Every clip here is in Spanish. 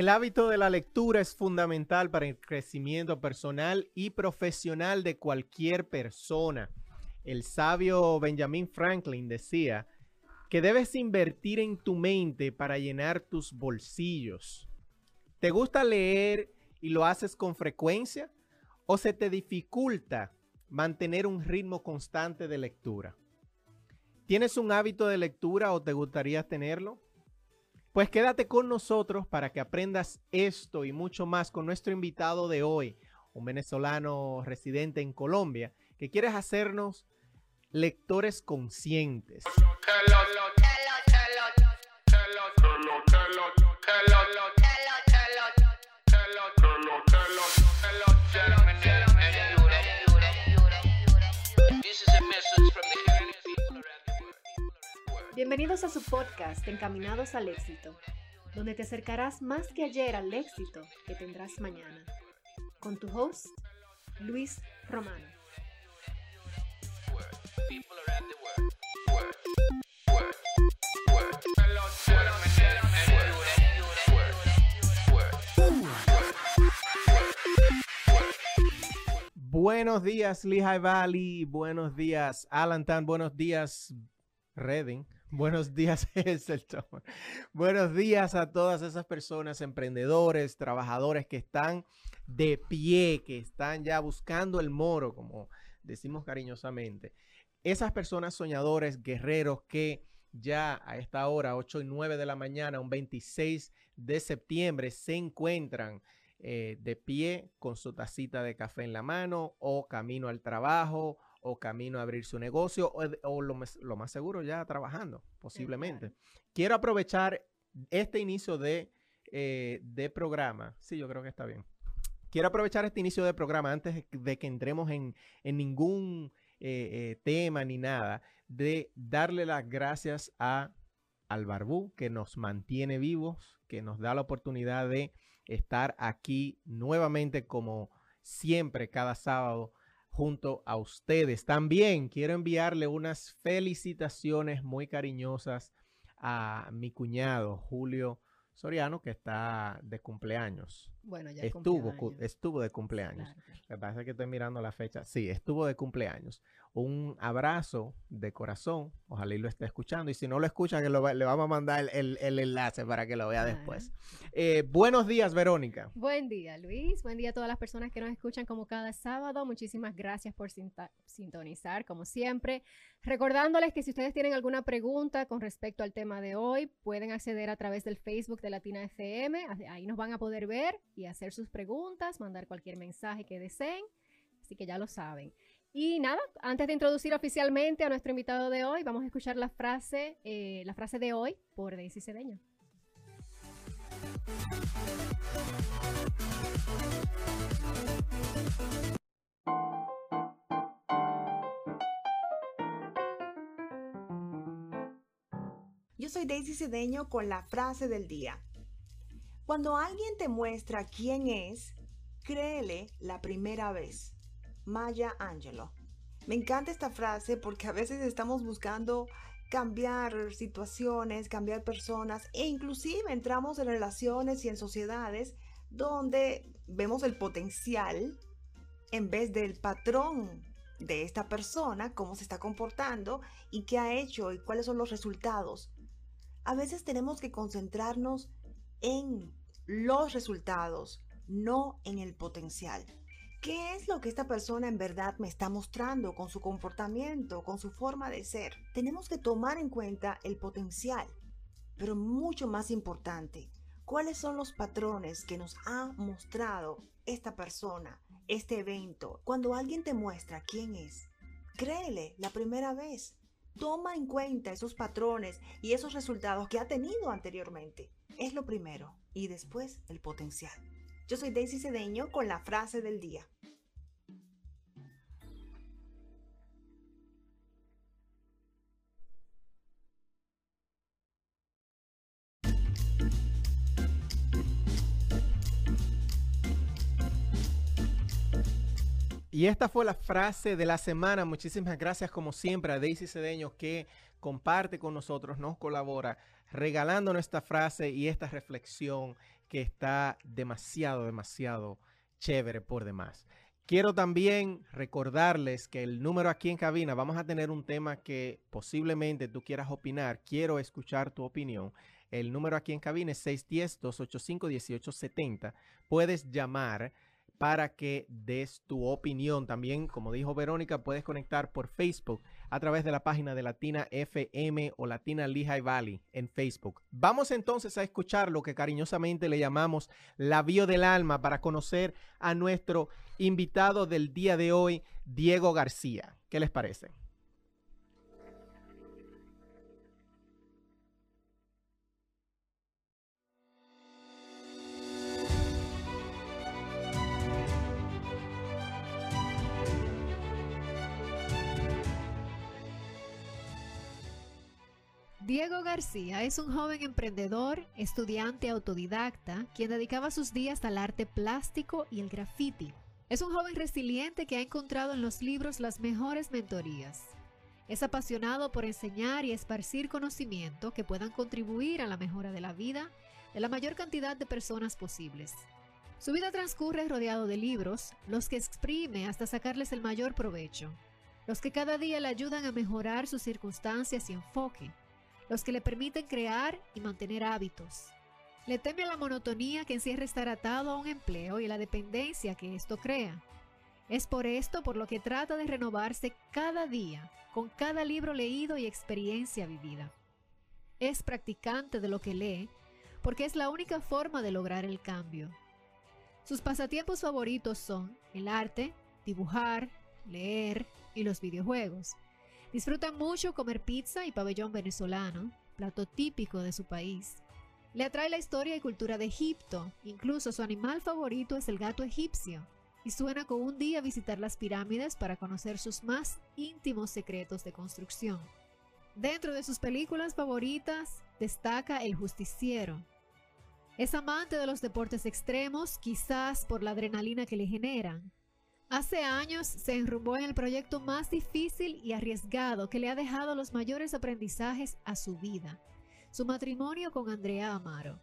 El hábito de la lectura es fundamental para el crecimiento personal y profesional de cualquier persona. El sabio Benjamin Franklin decía que debes invertir en tu mente para llenar tus bolsillos. ¿Te gusta leer y lo haces con frecuencia? ¿O se te dificulta mantener un ritmo constante de lectura? ¿Tienes un hábito de lectura o te gustaría tenerlo? Pues quédate con nosotros para que aprendas esto y mucho más con nuestro invitado de hoy, un venezolano residente en Colombia, que quiere hacernos lectores conscientes. Bienvenidos a su podcast Encaminados al Éxito, donde te acercarás más que ayer al éxito que tendrás mañana. Con tu host, Luis Romano. Buenos días, Lehigh Valley. Buenos días, Allentown. Buenos días, Reading. Buenos días. Buenos días a todas esas personas, emprendedores, trabajadores que están de pie, que están ya buscando el moro, como decimos cariñosamente. Esas personas soñadores, guerreros que ya a esta hora, 8 y 9 de la mañana, un 26 de septiembre, se encuentran eh, de pie con su tacita de café en la mano o camino al trabajo o camino a abrir su negocio o, lo, más seguro ya trabajando, posiblemente. Quiero aprovechar este inicio de, eh, de programa. Sí, yo creo que está bien. Quiero aprovechar este inicio de programa antes de que entremos en, ningún eh, eh, tema ni nada, de darle las gracias a al Barbú que nos mantiene vivos, que nos da la oportunidad de estar aquí nuevamente como siempre cada sábado junto a ustedes. También quiero enviarle unas felicitaciones muy cariñosas a mi cuñado Julio Soriano, que está de cumpleaños. Bueno, ya estuvo, estuvo de cumpleaños. Me parece que estoy mirando la fecha. Sí, estuvo de cumpleaños un abrazo de corazón. Ojalá y lo esté escuchando. Y si no lo escucha, que le vamos a mandar el, enlace para que lo vea después. Eh, buenos días, Verónica. Buen día, Luis. Buen día a todas las personas que nos escuchan como cada sábado. Muchísimas gracias por sintonizar, como siempre. Recordándoles que si ustedes tienen alguna pregunta con respecto al tema de hoy, pueden acceder a través del Facebook de Latina FM. Ahí nos van a poder ver y hacer sus preguntas, mandar cualquier mensaje que deseen. Así que ya lo saben. Y nada, antes de introducir oficialmente a nuestro invitado de hoy, vamos a escuchar la frase, eh, la frase de hoy por Daisy Cedeño. Yo soy Daisy Cedeño con la frase del día. Cuando alguien te muestra quién es, créele la primera vez. Maya Angelou. Me encanta esta frase porque a veces estamos buscando cambiar situaciones, cambiar personas e inclusive entramos en relaciones y en sociedades donde vemos el potencial en vez del patrón de esta persona, cómo se está comportando y qué ha hecho y cuáles son los resultados. A veces tenemos que concentrarnos en los resultados, no en el potencial. ¿Qué es lo que esta persona en verdad me está mostrando con su comportamiento, con su forma de ser? Tenemos que tomar en cuenta el potencial, pero mucho más importante, cuáles son los patrones que nos ha mostrado esta persona, este evento. Cuando alguien te muestra quién es, créele la primera vez. Toma en cuenta esos patrones y esos resultados que ha tenido anteriormente. Es lo primero. Y después el potencial. Yo soy Daisy Cedeño con la frase del día. Y esta fue la frase de la semana. Muchísimas gracias como siempre a Daisy Cedeño que comparte con nosotros, nos colabora, regalando nuestra frase y esta reflexión que está demasiado, demasiado chévere por demás. Quiero también recordarles que el número aquí en cabina, vamos a tener un tema que posiblemente tú quieras opinar. Quiero escuchar tu opinión. El número aquí en cabina es 610-285-1870. Puedes llamar para que des tu opinión. También, como dijo Verónica, puedes conectar por Facebook a través de la página de Latina FM o Latina Lehigh Valley en Facebook. Vamos entonces a escuchar lo que cariñosamente le llamamos la bio del alma para conocer a nuestro invitado del día de hoy, Diego García. ¿Qué les parece? Diego García es un joven emprendedor, estudiante autodidacta, quien dedicaba sus días al arte plástico y el graffiti. Es un joven resiliente que ha encontrado en los libros las mejores mentorías. Es apasionado por enseñar y esparcir conocimiento que puedan contribuir a la mejora de la vida de la mayor cantidad de personas posibles. Su vida transcurre rodeado de libros, los que exprime hasta sacarles el mayor provecho, los que cada día le ayudan a mejorar sus circunstancias y enfoque, los que le permiten crear y mantener hábitos. Le teme a la monotonía que encierra estar atado a un empleo y la dependencia que esto crea. Es por esto por lo que trata de renovarse cada día, con cada libro leído y experiencia vivida. Es practicante de lo que lee, porque es la única forma de lograr el cambio. Sus pasatiempos favoritos son el arte, dibujar, leer y los videojuegos. Disfruta mucho comer pizza y pabellón venezolano, plato típico de su país. Le atrae la historia y cultura de Egipto, incluso su animal favorito es el gato egipcio, y suena con un día visitar las pirámides para conocer sus más íntimos secretos de construcción. Dentro de sus películas favoritas destaca El Justiciero. Es amante de los deportes extremos, quizás por la adrenalina que le generan, Hace años se enrumbó en el proyecto más difícil y arriesgado que le ha dejado los mayores aprendizajes a su vida, su matrimonio con Andrea Amaro,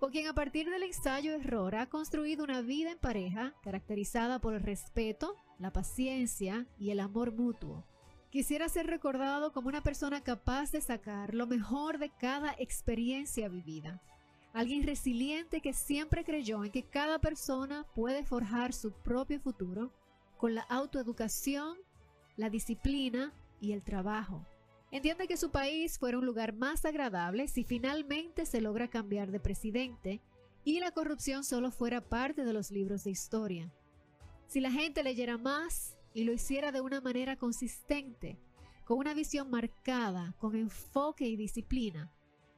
con quien a partir del ensayo-error ha construido una vida en pareja caracterizada por el respeto, la paciencia y el amor mutuo. Quisiera ser recordado como una persona capaz de sacar lo mejor de cada experiencia vivida. Alguien resiliente que siempre creyó en que cada persona puede forjar su propio futuro con la autoeducación, la disciplina y el trabajo. Entiende que su país fuera un lugar más agradable si finalmente se logra cambiar de presidente y la corrupción solo fuera parte de los libros de historia. Si la gente leyera más y lo hiciera de una manera consistente, con una visión marcada, con enfoque y disciplina,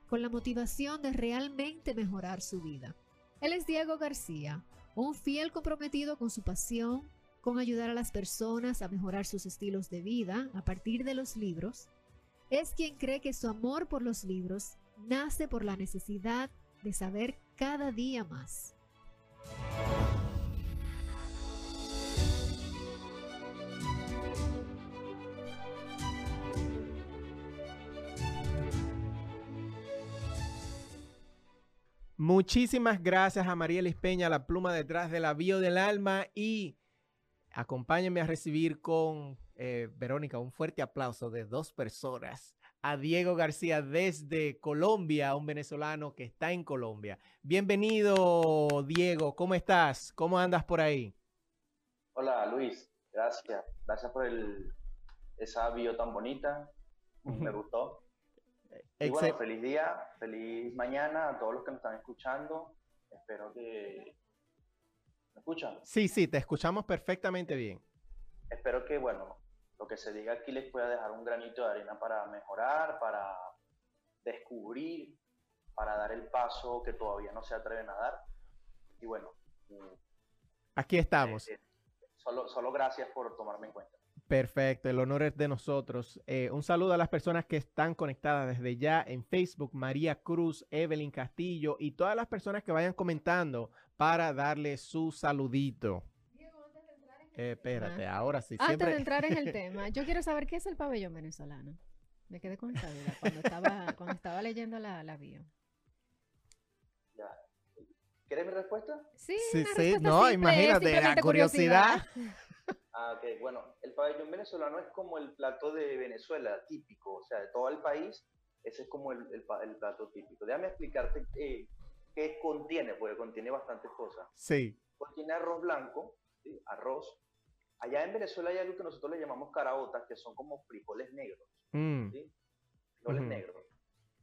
con la motivación de realmente mejorar su vida. Él es Diego García, un fiel comprometido con su pasión, con ayudar a las personas a mejorar sus estilos de vida a partir de los libros, es quien cree que su amor por los libros nace por la necesidad de saber cada día más. Muchísimas gracias a María Lispeña, la pluma detrás de la bio del alma y Acompáñenme a recibir con eh, Verónica un fuerte aplauso de dos personas. A Diego García desde Colombia, un venezolano que está en Colombia. Bienvenido, Diego. ¿Cómo estás? ¿Cómo andas por ahí? Hola, Luis. Gracias. Gracias por el, esa bio tan bonita. Me gustó. Y bueno, feliz día, feliz mañana a todos los que nos están escuchando. Espero que ¿Me escuchan? Sí, sí, te escuchamos perfectamente bien. Espero que, bueno, lo que se diga aquí les pueda dejar un granito de arena para mejorar, para descubrir, para dar el paso que todavía no se atreven a dar. Y bueno. Mm, aquí estamos. Eh, solo, solo gracias por tomarme en cuenta. Perfecto, el honor es de nosotros. Eh, un saludo a las personas que están conectadas desde ya en Facebook, María Cruz, Evelyn Castillo y todas las personas que vayan comentando para darle su saludito. Eh, espérate, ahora sí. Antes de entrar en el tema, yo quiero saber qué es el pabellón venezolano. Me quedé con esa duda cuando estaba, cuando estaba leyendo la, la bio. ¿Quieres mi respuesta? Sí, sí, sí. no, imagínate, la curiosidad. Ah, ok. Bueno, el pabellón venezolano es como el plato de Venezuela, típico, o sea, de todo el país, ese es como el, el, plato típico. Déjame explicarte eh, qué contiene, porque contiene bastantes cosas. Sí. Contiene arroz blanco, ¿sí? arroz. Allá en Venezuela hay algo que nosotros le llamamos caraotas, que son como frijoles negros. Mm. ¿sí? Frijoles negros.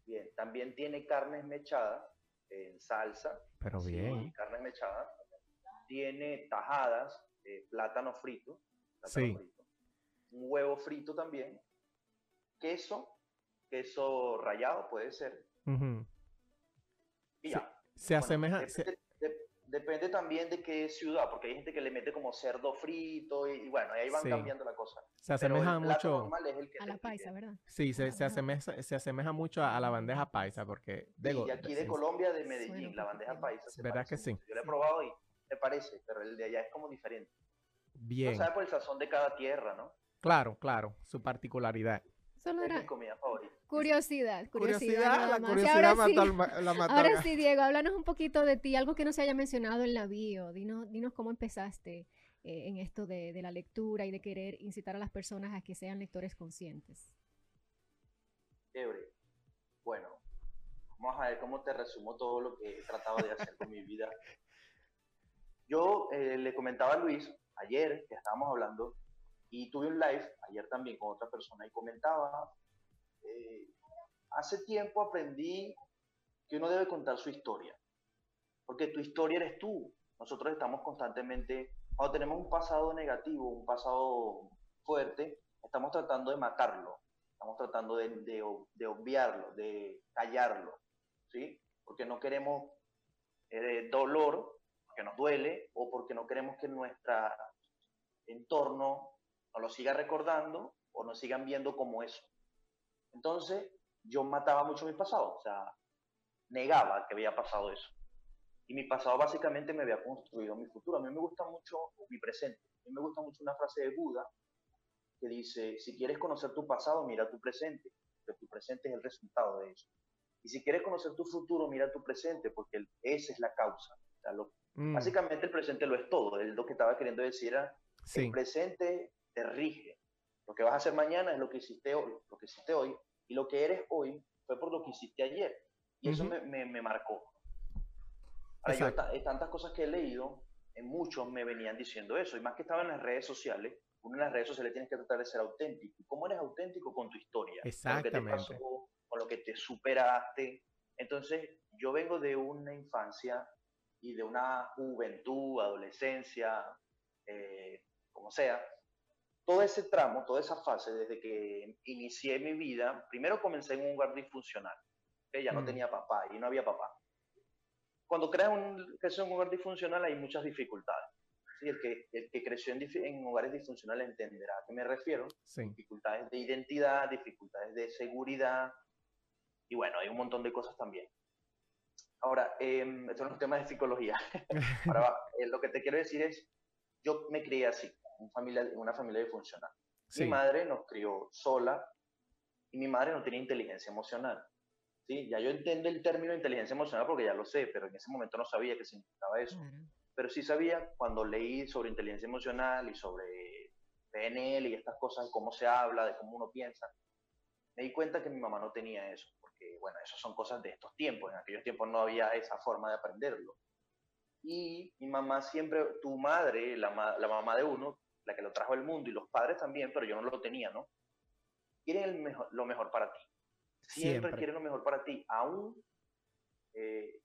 Bien, también tiene carne mechada en salsa. Pero bien. Carne mechada. Tiene tajadas, plátano frito, sí. un huevo frito también, queso, queso rallado puede ser. Y ya. Se, asemeja. Depende, también de qué ciudad, porque hay gente que le mete como cerdo frito y, bueno, ahí van cambiando la cosa. Se asemeja mucho a la paisa, ¿verdad? Sí, se, se, asemeja, se asemeja mucho a, la bandeja paisa, porque de aquí de Colombia, de Medellín, la bandeja paisa. ¿Verdad que sí? Yo la he probado y me parece, pero el de allá es como diferente. Bien. No sabe por el sazón de cada tierra, ¿no? Claro, claro, su particularidad. Solo era mi comida favorita. Curiosidad, curiosidad. la curiosidad ahora la Ahora sí, Diego, háblanos un poquito de ti, algo que no se haya mencionado en la bio. Dinos, dinos cómo empezaste eh, en esto de, de, la lectura y de querer incitar a las personas a que sean lectores conscientes. Chévere. Bueno, vamos a ver cómo te resumo todo lo que he tratado de hacer con mi vida. Yo eh, le comentaba a Luis ayer que estábamos hablando y tuve un live ayer también con otra persona y comentaba, eh, hace tiempo aprendí que uno debe contar su historia, porque tu historia eres tú. Nosotros estamos constantemente, cuando tenemos un pasado negativo, un pasado fuerte, estamos tratando de matarlo, estamos tratando de, de, obviarlo, de callarlo, ¿sí? Porque no queremos eh, dolor porque nos duele o porque no queremos que nuestro entorno nos lo siga recordando o nos sigan viendo como eso. Entonces, yo mataba mucho mi pasado, o sea, negaba que había pasado eso. Y mi pasado básicamente me había construido mi futuro. A mí me gusta mucho mi presente. A mí me gusta mucho una frase de Buda que dice, si quieres conocer tu pasado, mira tu presente, porque tu presente es el resultado de eso. Y si quieres conocer tu futuro, mira tu presente, porque esa es la causa. O sea, lo, Mm. Básicamente el presente lo es todo. lo que estaba queriendo decir era, el presente te rige. Lo que vas a hacer mañana es lo que hiciste hoy, lo que hiciste hoy, y lo que eres hoy fue por lo que hiciste ayer. Y eso me, me, marcó. Ahora, yo, tantas cosas que he leído, en muchos me venían diciendo eso, y más que estaba en las redes sociales, uno en las redes sociales tienes que tratar de ser auténtico. ¿Cómo eres auténtico con tu historia? Exactamente. Con lo que te pasó, con lo que te superaste. Entonces, yo vengo de una infancia y de una juventud, adolescencia, eh, como sea, todo ese tramo, toda esa fase, desde que inicié mi vida, primero comencé en un hogar disfuncional, que ya no mm. tenía papá y no había papá. Cuando creas un, creces en un hogar disfuncional hay muchas dificultades. ¿sí? El, que, el que creció en, en, hogares disfuncionales entenderá a qué me refiero. Dificultades de identidad, dificultades de seguridad, y bueno, hay un montón de cosas también. Ahora, eh, esto no es un tema de psicología. Ahora, eh, lo que te quiero decir es, yo me crié así, en familia, una familia disfuncional. Mi madre nos crió sola y mi madre no tenía inteligencia emocional. ¿sí? Ya yo entiendo el término inteligencia emocional porque ya lo sé, pero en ese momento no sabía qué significaba eso. Pero sí sabía cuando leí sobre inteligencia emocional y sobre PNL y estas cosas, de cómo se habla, de cómo uno piensa, me di cuenta que mi mamá no tenía eso bueno, eso son cosas de estos tiempos, en aquellos tiempos no había esa forma de aprenderlo. Y mi mamá siempre, tu madre, la, la mamá de uno, la que lo trajo al mundo, y los padres también, pero yo no lo tenía, ¿no? Quieren mejor, lo mejor para ti. Siempre, quieren lo mejor para ti, aún eh,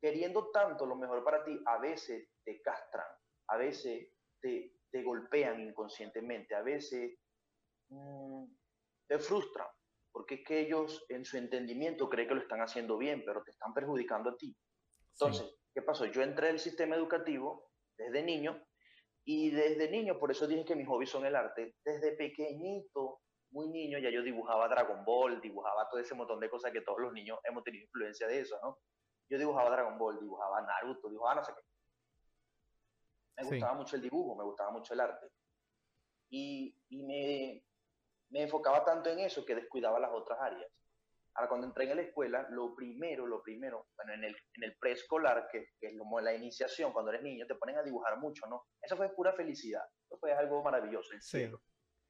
queriendo tanto lo mejor para ti, a veces te castran, a veces te, te golpean inconscientemente, a veces mm, te frustran porque es que ellos en su entendimiento creen que lo están haciendo bien, pero te están perjudicando a ti. Entonces, ¿qué pasó? Yo entré al sistema educativo desde niño y desde niño, por eso dije que mis hobbies son el arte, desde pequeñito, muy niño, ya yo dibujaba Dragon Ball, dibujaba todo ese montón de cosas que todos los niños hemos tenido influencia de eso, ¿no? Yo dibujaba Dragon Ball, dibujaba Naruto, dibujaba no sé qué. Me gustaba mucho el dibujo, me gustaba mucho el arte. Y, y me, me enfocaba tanto en eso que descuidaba las otras áreas. Ahora, cuando entré en la escuela, lo primero, lo primero, bueno, en el, en el preescolar, que, que, es como la iniciación, cuando eres niño, te ponen a dibujar mucho, ¿no? Eso fue pura felicidad, eso fue algo maravilloso, en sí.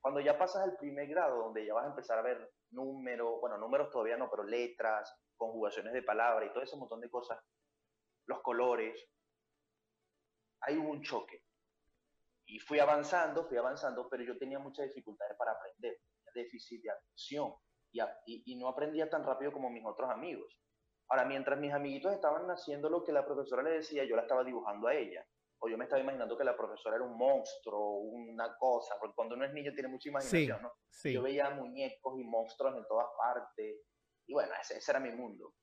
Cuando ya pasas al primer grado, donde ya vas a empezar a ver números, bueno, números todavía no, pero letras, conjugaciones de palabras y todo ese montón de cosas, los colores, hay un choque. Y fui avanzando, fui avanzando, pero yo tenía muchas dificultades para aprender, déficit de atención y, y, no aprendía tan rápido como mis otros amigos. Ahora, mientras mis amiguitos estaban haciendo lo que la profesora le decía, yo la estaba dibujando a ella. O yo me estaba imaginando que la profesora era un monstruo, una cosa, porque cuando uno es niño tiene mucha imaginación, ¿no? Yo veía muñecos y monstruos en todas partes. Y bueno, ese, ese era mi mundo.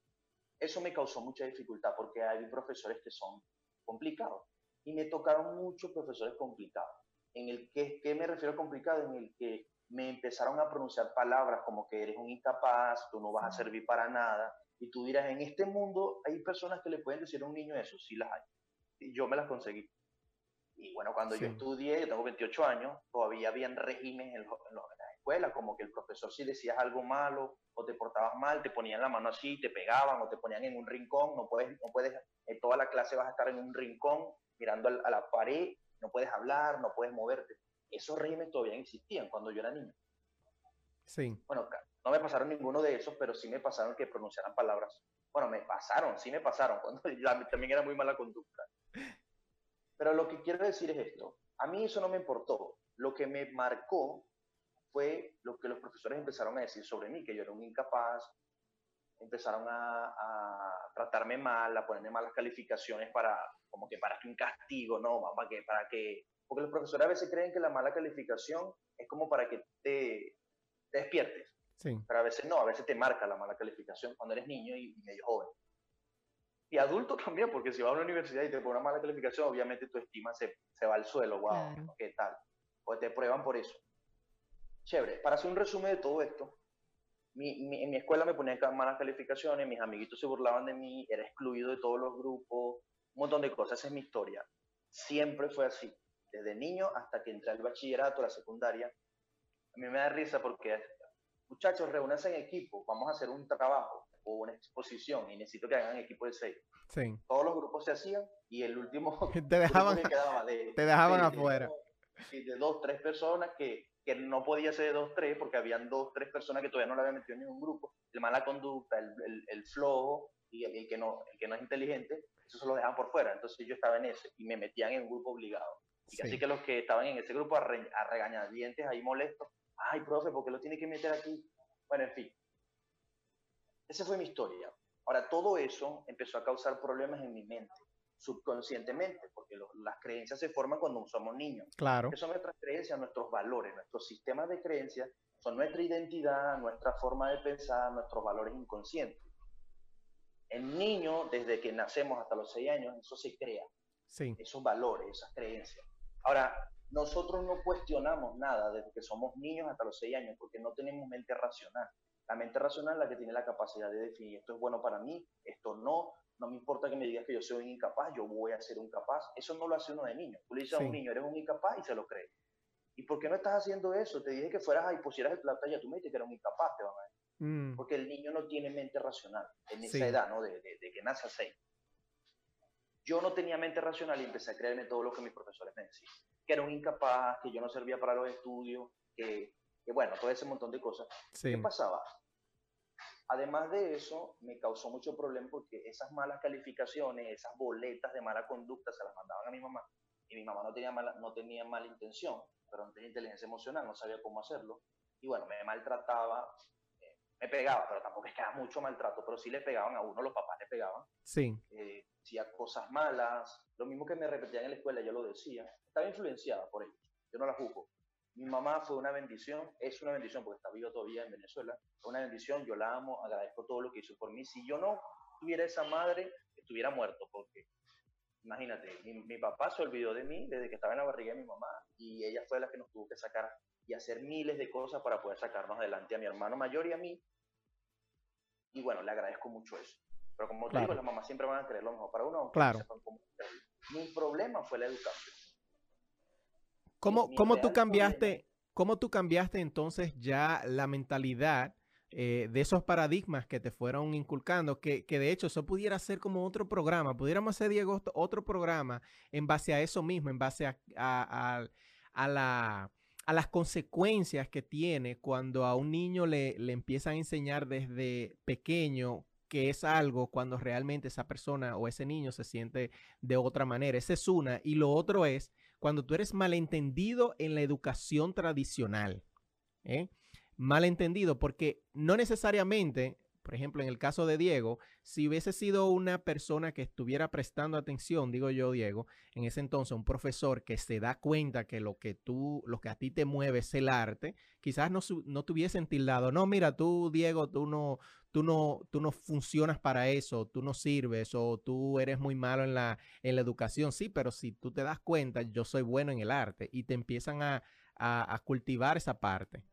Eso me causó mucha dificultad porque hay profesores que son complicados. Y me tocaron muchos profesores complicados. En el que, ¿qué me refiero a complicado? En el que me empezaron a pronunciar palabras como que eres un incapaz, tú no vas a servir para nada. Y tú dirás, en este mundo hay personas que le pueden decir a un niño eso, sí las hay. Y yo me las conseguí. Y bueno, cuando yo estudié, yo tengo 28 años, todavía habían regímenes en, en, las escuelas, como que el profesor si decías algo malo o te portabas mal, te ponían la mano así, te pegaban o te ponían en un rincón, no puedes, no puedes, en toda la clase vas a estar en un rincón mirando a la pared, no puedes hablar, no puedes moverte esos regímenes todavía existían cuando yo era niño. Sí. Bueno, no me pasaron ninguno de esos, pero sí me pasaron que pronunciaran palabras. Bueno, me pasaron, sí me pasaron, cuando también era muy mala conducta. Pero lo que quiero decir es esto. A mí eso no me importó. Lo que me marcó fue lo que los profesores empezaron a decir sobre mí, que yo era un incapaz, empezaron a, a, tratarme mal, a ponerme malas calificaciones para, como que para que un castigo, ¿no? Para que, para que porque los profesores a veces creen que la mala calificación es como para que te, te despiertes. Sí. Pero a veces no, a veces te marca la mala calificación cuando eres niño y, medio joven. Y adulto también, porque si vas a la universidad y te ponen una mala calificación, obviamente tu estima se, se va al suelo. Wow, ¿qué tal? Pues te prueban por eso. Chévere. Para hacer un resumen de todo esto, mi, en mi escuela me ponían malas calificaciones, mis amiguitos se burlaban de mí, era excluido de todos los grupos, un montón de cosas. Esa es mi historia. Siempre fue así desde niño hasta que entré al bachillerato, a la secundaria. A mí me da risa porque, muchachos, reúnanse en equipo, vamos a hacer un trabajo o una exposición y necesito que hagan equipo de seis. Sí. Todos los grupos se hacían y el último te dejaban, te dejaban afuera. De, de, dos, tres personas que, que no podía ser dos, tres, porque habían dos, tres personas que todavía no la habían metido en ningún grupo. El mala conducta, el, el, el flojo y el, que no, el que no es inteligente, eso se lo dejaban por fuera. Entonces yo estaba en ese y me metían en un grupo obligado. Y así que los que estaban en ese grupo a, re, a regañadientes ahí molestos, ay, profe, ¿por qué lo tiene que meter aquí? Bueno, en fin. Esa fue mi historia. Ahora, todo eso empezó a causar problemas en mi mente, subconscientemente, porque lo, las creencias se forman cuando somos niños. Claro. Que son nuestras creencias, nuestros valores, nuestros sistemas de creencias, son nuestra identidad, nuestra forma de pensar, nuestros valores inconscientes. El niño, desde que nacemos hasta los seis años, eso se crea. Sí. Esos valores, esas creencias. Ahora, nosotros no cuestionamos nada desde que somos niños hasta los 6 años porque no tenemos mente racional. La mente racional es la que tiene la capacidad de definir esto es bueno para mí, esto no, no me importa que me digas que yo soy un incapaz, yo voy a ser un capaz. Eso no lo hace uno de niño. Tú le dices sí. a un niño, eres un incapaz y se lo cree. ¿Y por qué no estás haciendo eso? Te dije que fueras ahí, pusieras el plato ya tú me dijiste que eras un incapaz, te van a decir. Mm. Porque el niño no tiene mente racional en esa edad, ¿no? De, de, de, que nace a 6 yo no tenía mente racional y empecé a creerme todo lo que mis profesores me decían. Que era un incapaz, que yo no servía para los estudios, que, que bueno, todo ese montón de cosas. Sí. ¿Qué pasaba? Además de eso, me causó mucho problema porque esas malas calificaciones, esas boletas de mala conducta se las mandaban a mi mamá. Y mi mamá no tenía mala, no tenía mala intención, pero no tenía inteligencia emocional, no sabía cómo hacerlo. Y bueno, me maltrataba, eh, me pegaba, pero tampoco es que era mucho maltrato, pero sí le pegaban a uno, los papás le pegaban. Sí. Eh, decía cosas malas, lo mismo que me repetían en la escuela, yo lo decía, estaba influenciada por ellos, yo no la juzgo. Mi mamá fue una bendición, es una bendición porque está viva todavía en Venezuela, fue una bendición, yo la amo, agradezco todo lo que hizo por mí. Si yo no tuviera esa madre, estuviera muerto, porque imagínate, mi, mi papá se olvidó de mí desde que estaba en la barriga de mi mamá y ella fue la que nos tuvo que sacar y hacer miles de cosas para poder sacarnos adelante a mi hermano mayor y a mí. Y bueno, le agradezco mucho eso. Pero como claro. te digo, las mamás siempre van a querer lo mejor para uno, aunque claro. no sepan cómo hacerlo. Mi problema fue la educación. ¿Cómo, mi, ¿cómo tú cambiaste, problema... cómo tú cambiaste entonces ya la mentalidad eh, de esos paradigmas que te fueron inculcando, que, de hecho eso pudiera ser como otro programa, pudiéramos hacer, Diego, otro programa en base a eso mismo, en base a, a, la, a las consecuencias que tiene cuando a un niño le, le empiezan a enseñar desde pequeño que es algo cuando realmente esa persona o ese niño se siente de otra manera. Esa es una. Y lo otro es cuando tú eres malentendido en la educación tradicional. ¿eh? Malentendido porque no necesariamente por ejemplo, en el caso de Diego, si hubiese sido una persona que estuviera prestando atención, digo yo, Diego, en ese entonces un profesor que se da cuenta que lo que tú, lo que a ti te mueve es el arte, quizás no, no te hubiesen tildado, no, mira, tú, Diego, tú no, tú no, tú no funcionas para eso, tú no sirves o tú eres muy malo en la, en la educación. Sí, pero si tú te das cuenta, yo soy bueno en el arte y te empiezan a, a cultivar esa parte.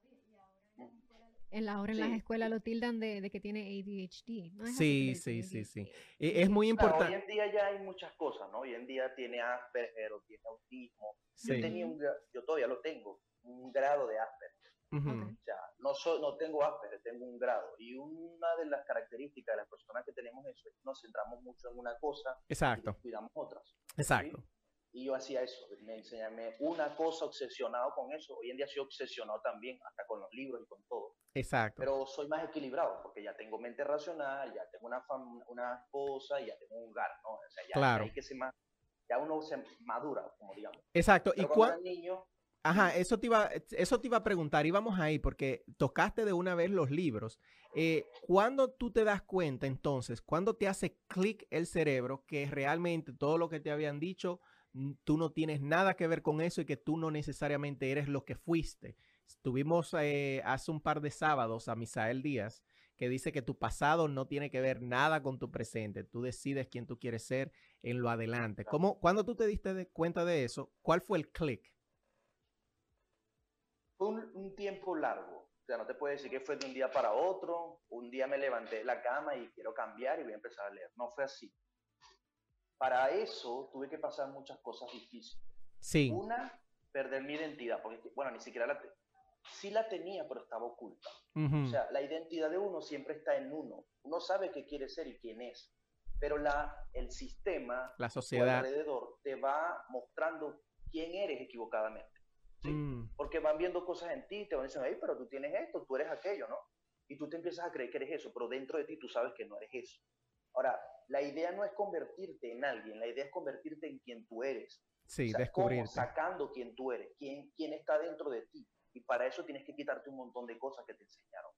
En la, ahora en las escuelas lo tildan de, que tiene ADHD. ¿no? sí, sí, sí, sí. E, es muy importante. hoy en día ya hay muchas cosas, ¿no? Hoy en día tiene Asperger o tiene autismo. Yo, tenía un, yo todavía lo tengo, un grado de Asperger. O sea, no, no tengo Asperger, tengo un grado. Y una de las características de las personas que tenemos eso es que nos centramos mucho en una cosa Exacto. y cuidamos otras. Exacto. Y yo hacía eso, me enseñé una cosa obsesionado con eso. Hoy en día soy obsesionado también, hasta con los libros y con todo. Exacto. Pero soy más equilibrado, porque ya tengo mente racional, ya tengo una, una esposa, ya tengo un hogar, ¿no? O sea, ya claro. hay que ser más, ya uno se madura, como digamos. Exacto. y cuando niño... Ajá, eso te, iba, eso te iba a preguntar, íbamos ahí porque tocaste de una vez los libros. Eh, ¿Cuándo tú te das cuenta entonces, cuándo te hace clic el cerebro que realmente todo lo que te habían dicho tú no tienes nada que ver con eso y que tú no necesariamente eres lo que fuiste. Tuvimos eh, hace un par de sábados a Misael Díaz que dice que tu pasado no tiene que ver nada con tu presente. Tú decides quién tú quieres ser en lo adelante. ¿Cómo, ¿Cuándo tú te diste cuenta de eso? ¿Cuál fue el click? Fue un, tiempo largo. O sea, no te puedo decir que fue de un día para otro. Un día me levanté de la cama y quiero cambiar y voy a empezar a leer. No fue así. Para eso tuve que pasar muchas cosas difíciles. Sí. Una, perder mi identidad, porque, bueno, ni siquiera la... Sí la tenía, pero estaba oculta. O sea, la identidad de uno siempre está en uno. Uno sabe qué quiere ser y quién es. Pero la, el sistema, la sociedad alrededor, te va mostrando quién eres equivocadamente. ¿sí? Mm. Porque van viendo cosas en ti, te van diciendo, hey, pero tú tienes esto, tú eres aquello, ¿no? Y tú te empiezas a creer que eres eso, pero dentro de ti tú sabes que no eres eso. Ahora, la idea no es convertirte en alguien, la idea es convertirte en quien tú eres. Sí, descubrirte. sacando quién tú eres, quién, quién está dentro de ti. Y para eso tienes que quitarte un montón de cosas que te enseñaron.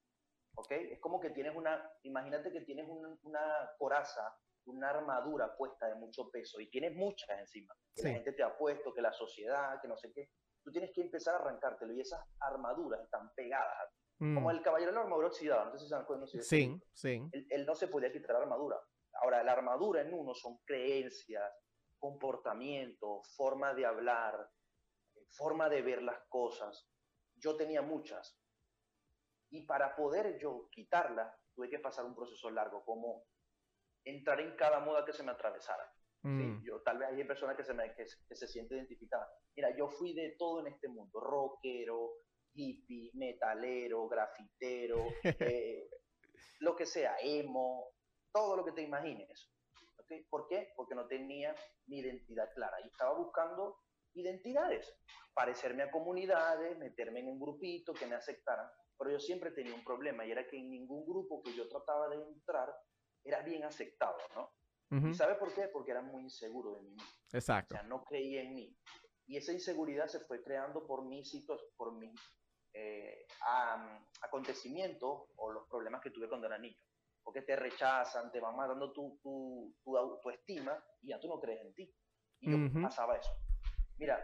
¿Ok? Es como que tienes una, imagínate que tienes una coraza, una armadura puesta de mucho peso y tienes muchas encima. Que la gente te ha puesto, que la sociedad, que no sé qué. Tú tienes que empezar a arrancártelo y esas armaduras están pegadas a ti. Como mm. el caballero de la armadura oxidada, no sé si se dan cuenta. sí, sí. él, no se podía quitar la armadura. Ahora, la armadura en uno son creencias, comportamiento, forma de hablar, forma de ver las cosas. Yo tenía muchas. Y para poder yo quitarla, tuve que pasar un proceso largo, como entrar en cada moda que se me atravesara. Mm. Yo, tal vez hay personas que se, me, que, se sienten identificadas. Mira, yo fui de todo en este mundo, rockero, hippie, metalero, grafitero, eh, lo que sea, emo, todo lo que te imagines. ¿okay? ¿Por qué? Porque no tenía mi identidad clara y estaba buscando identidades, parecerme a comunidades, meterme en un grupito que me aceptaran, pero yo siempre tenía un problema y era que en ningún grupo que yo trataba de entrar era bien aceptado, ¿no? ¿Y sabe por qué? Porque era muy inseguro de mí mismo. Exacto. O sea, no creía en mí. Y esa inseguridad se fue creando por mis, por mis eh, acontecimientos o los problemas que tuve cuando era niño porque te rechazan, te van matando tu, tu, tu autoestima y ya tú no crees en ti. Y yo pasaba eso. Mira,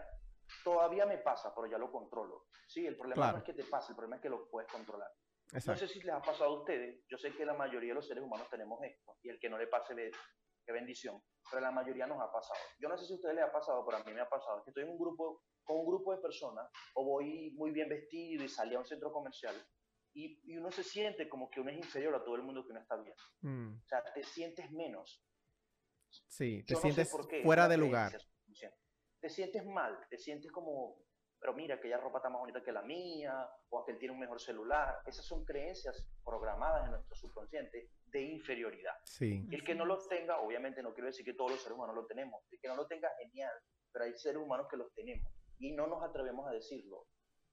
todavía me pasa, pero ya lo controlo. Sí, el problema no es que te pase, el problema es que lo puedes controlar. No sé si les ha pasado a ustedes, yo sé que la mayoría de los seres humanos tenemos esto, y el que no le pase, le, qué bendición, pero la mayoría nos ha pasado. Yo no sé si a ustedes les ha pasado, pero a mí me ha pasado, que estoy en un grupo, con un grupo de personas, o voy muy bien vestido y salí a un centro comercial, y, uno se siente como que uno es inferior a todo el mundo que uno está viendo. Mm. O sea, te sientes menos. Sí, te sientes fuera de lugar. Te sientes mal, te sientes como, pero mira, aquella ropa está más bonita que la mía, o aquel tiene un mejor celular. Esas son creencias programadas en nuestro subconsciente de inferioridad. Sí. el que no los tenga, obviamente no quiero decir que todos los seres humanos lo tenemos, el que no lo tenga, genial, pero hay seres humanos que los tenemos y no nos atrevemos a decirlo.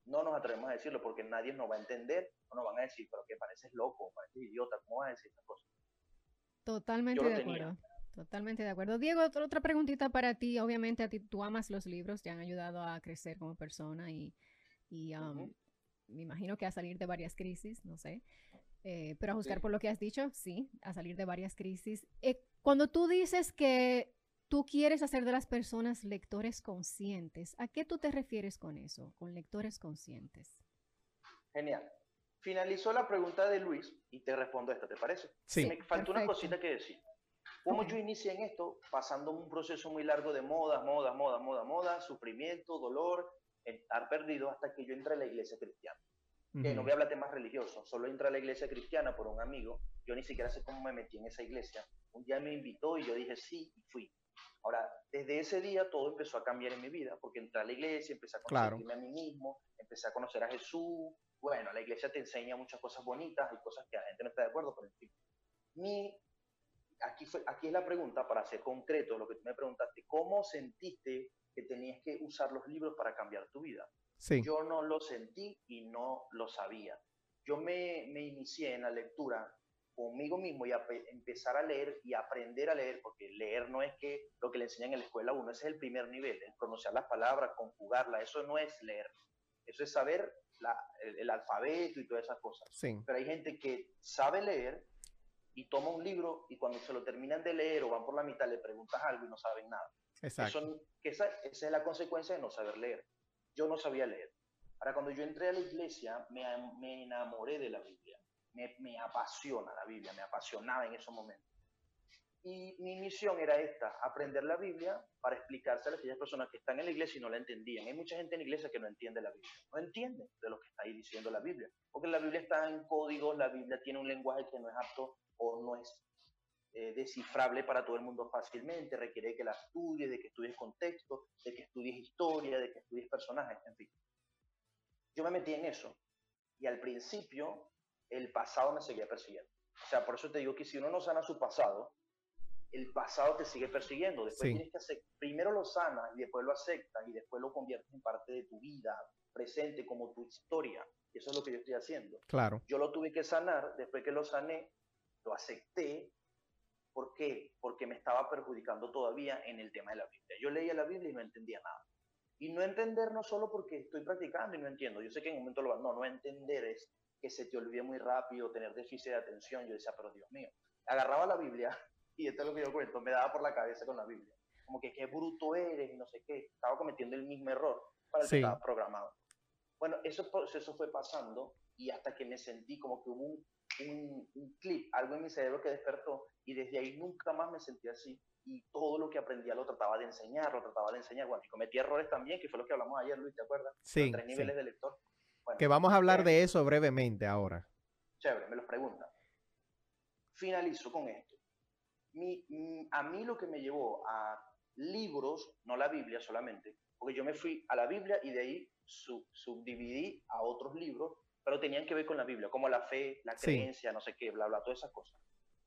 No nos atrevemos a decirlo porque nadie nos va a entender, no nos van a decir, pero que pareces loco, pareces idiota, ¿cómo vas a decir estas cosas? Totalmente de acuerdo. Totalmente de acuerdo. Diego, otra preguntita para ti. Obviamente a ti tú amas los libros, te han ayudado a crecer como persona y, um, me imagino que a salir de varias crisis, no sé. Eh, pero a juzgar por lo que has dicho, sí, a salir de varias crisis. Eh, cuando tú dices que tú quieres hacer de las personas lectores conscientes, ¿a qué tú te refieres con eso, con lectores conscientes? Genial. Finalizó la pregunta de Luis y te respondo esta, ¿te parece? Sí. Me faltó una cosita que decir. Como yo inicié en esto, pasando un proceso muy largo de moda, moda, moda, moda, moda, sufrimiento, dolor, estar perdido hasta que yo entré a la iglesia cristiana. Que no voy a hablar de temas religiosos, solo entré a la iglesia cristiana por un amigo. Yo ni siquiera sé cómo me metí en esa iglesia. Un día me invitó y yo dije sí y fui. Ahora, desde ese día todo empezó a cambiar en mi vida, porque entré a la iglesia, empecé a conocerme a mí mismo, empecé a conocer a Jesús. Bueno, la iglesia te enseña muchas cosas bonitas, hay cosas que la gente no está de acuerdo, pero en fin. Mi aquí, fue, aquí es la pregunta para ser concreto, lo que tú me preguntaste, ¿cómo sentiste que tenías que usar los libros para cambiar tu vida? Sí. Yo no lo sentí y no lo sabía. Yo me, me inicié en la lectura conmigo mismo y a empezar a leer y aprender a leer, porque leer no es que lo que le enseñan en la escuela uno, ese es el primer nivel, el pronunciar las palabras, conjugarlas, eso no es leer, eso es saber la, el, el, alfabeto y todas esas cosas. Sí. Pero hay gente que sabe leer, y toma un libro y cuando se lo terminan de leer o van por la mitad le preguntas algo y no saben nada. Exacto. Eso, esa, esa, es la consecuencia de no saber leer. Yo no sabía leer. Ahora, cuando yo entré a la iglesia, me, me enamoré de la Biblia. Me, me, apasiona la Biblia, me apasionaba en esos momentos. Y mi misión era esta, aprender la Biblia para explicársela a aquellas personas que están en la iglesia y no la entendían. Hay mucha gente en la iglesia que no entiende la Biblia, no entiende de lo que está ahí diciendo la Biblia, porque la Biblia está en códigos, la Biblia tiene un lenguaje que no es apto o no es eh, descifrable para todo el mundo fácilmente, requiere que la estudies, de que estudies contexto, de que estudies historia, de que estudies personajes, en fin. Yo me metí en eso y al principio el pasado me seguía persiguiendo. O sea, por eso te digo que si uno no sana su pasado, el pasado te sigue persiguiendo. Después Sí. tienes que hacer, primero lo sanas y después lo aceptas y después lo conviertes en parte de tu vida presente como tu historia. Eso es lo que yo estoy haciendo. Claro. Yo lo tuve que sanar, después que lo sané, lo acepté. ¿Por qué? Porque me estaba perjudicando todavía en el tema de la Biblia. Yo leía la Biblia y no entendía nada. Y no entender no solo porque estoy practicando y no entiendo. Yo sé que en un momento lo no, no entender es que se te olvide muy rápido, tener déficit de atención. Yo decía, pero Dios mío, agarraba la Biblia y esto es lo que yo cuento, me daba por la cabeza con la Biblia. Como que qué bruto eres y no sé qué. Estaba cometiendo el mismo error para el Sí. que estaba programado. Bueno, ese proceso fue pasando y hasta que me sentí como que hubo un, un, un clip, algo en mi cerebro que despertó y desde ahí nunca más me sentí así y todo lo que aprendía lo trataba de enseñar, lo trataba de enseñar. Bueno, y cometí errores también, que fue lo que hablamos ayer, Luis, ¿te acuerdas? Sí. Los tres sí. niveles de lector. Bueno, Que vamos a hablar chévere, de eso brevemente ahora. Chévere, me los preguntan. Finalizo con esto. Mi, a mí lo que me llevó a libros, no la Biblia solamente, porque yo me fui a la Biblia y de ahí sub- subdividí a otros libros, pero tenían que ver con la Biblia, como la fe, la Sí. creencia, no sé qué, bla, bla, todas esas cosas.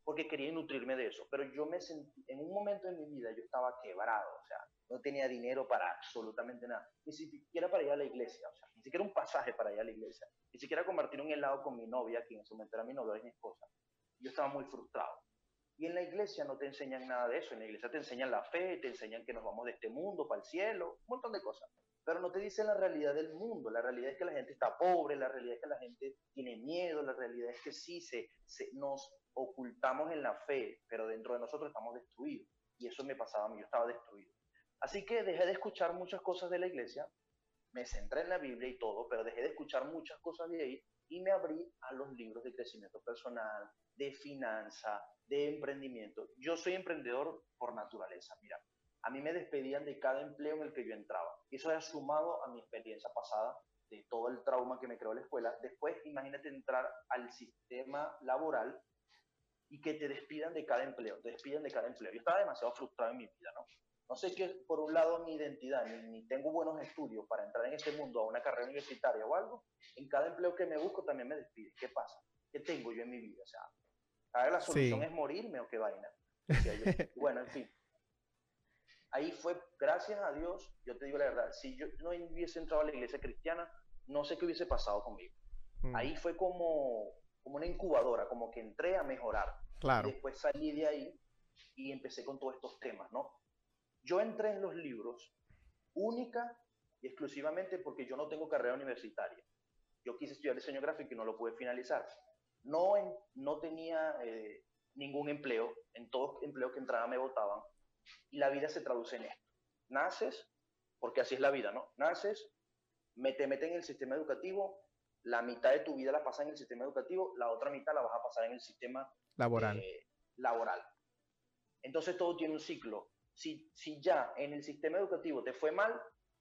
Porque quería nutrirme de eso. Pero yo me sentí, en un momento de mi vida yo estaba quebrado, o sea, no tenía dinero para absolutamente nada, ni siquiera para ir a la iglesia, o sea, ni siquiera un pasaje para ir a la iglesia, ni siquiera compartir un helado con mi novia, que en ese momento era mi novia, es mi esposa. Yo estaba muy frustrado. Y en la iglesia no te enseñan nada de eso. En la iglesia te enseñan la fe, te enseñan que nos vamos de este mundo para el cielo, un montón de cosas. Pero no te dicen la realidad del mundo. La realidad es que la gente está pobre, la realidad es que la gente tiene miedo, la realidad es que sí se, se- nos ocultamos en la fe, pero dentro de nosotros estamos destruidos. Y eso me pasaba a mí, yo estaba destruido. Así que dejé de escuchar muchas cosas de la iglesia, me centré en la Biblia y todo, pero dejé de escuchar muchas cosas de ahí y me abrí a los libros de crecimiento personal, de finanza, de emprendimiento. Yo soy emprendedor por naturaleza, mira. A mí me despedían de cada empleo en el que yo entraba. Y eso es sumado a mi experiencia pasada, de todo el trauma que me creó la escuela. Después, imagínate entrar al sistema laboral y que te despidan de cada empleo, te despidan de cada empleo. Yo estaba demasiado frustrado en mi vida, ¿no? no sé qué, por un lado, mi identidad, ni, tengo buenos estudios para entrar en este mundo a una carrera universitaria o algo, en cada empleo que me busco también me despide. ¿Qué pasa? ¿Qué tengo yo en mi vida? O sea, la solución es morirme o qué vaina. bueno, en fin. Ahí fue, gracias a Dios, yo te digo la verdad, si yo no hubiese entrado a la iglesia cristiana, no sé qué hubiese pasado conmigo. Mm. Ahí fue como, como una incubadora, como que entré a mejorar. Claro. después salí de ahí y empecé con todos estos temas, ¿no? Yo entré en los libros única y exclusivamente porque yo no tengo carrera universitaria. Yo quise estudiar diseño gráfico y no lo pude finalizar. No, no tenía eh, ningún empleo, en todos empleos que entraba me votaban. Y la vida se traduce en esto. Naces, porque así es la vida, ¿no? Naces, me te meten en el sistema educativo, la mitad de tu vida la pasas en el sistema educativo, la otra mitad la vas a pasar en el sistema laboral. Eh, laboral. Entonces todo tiene un ciclo si, si ya en el sistema educativo te fue mal,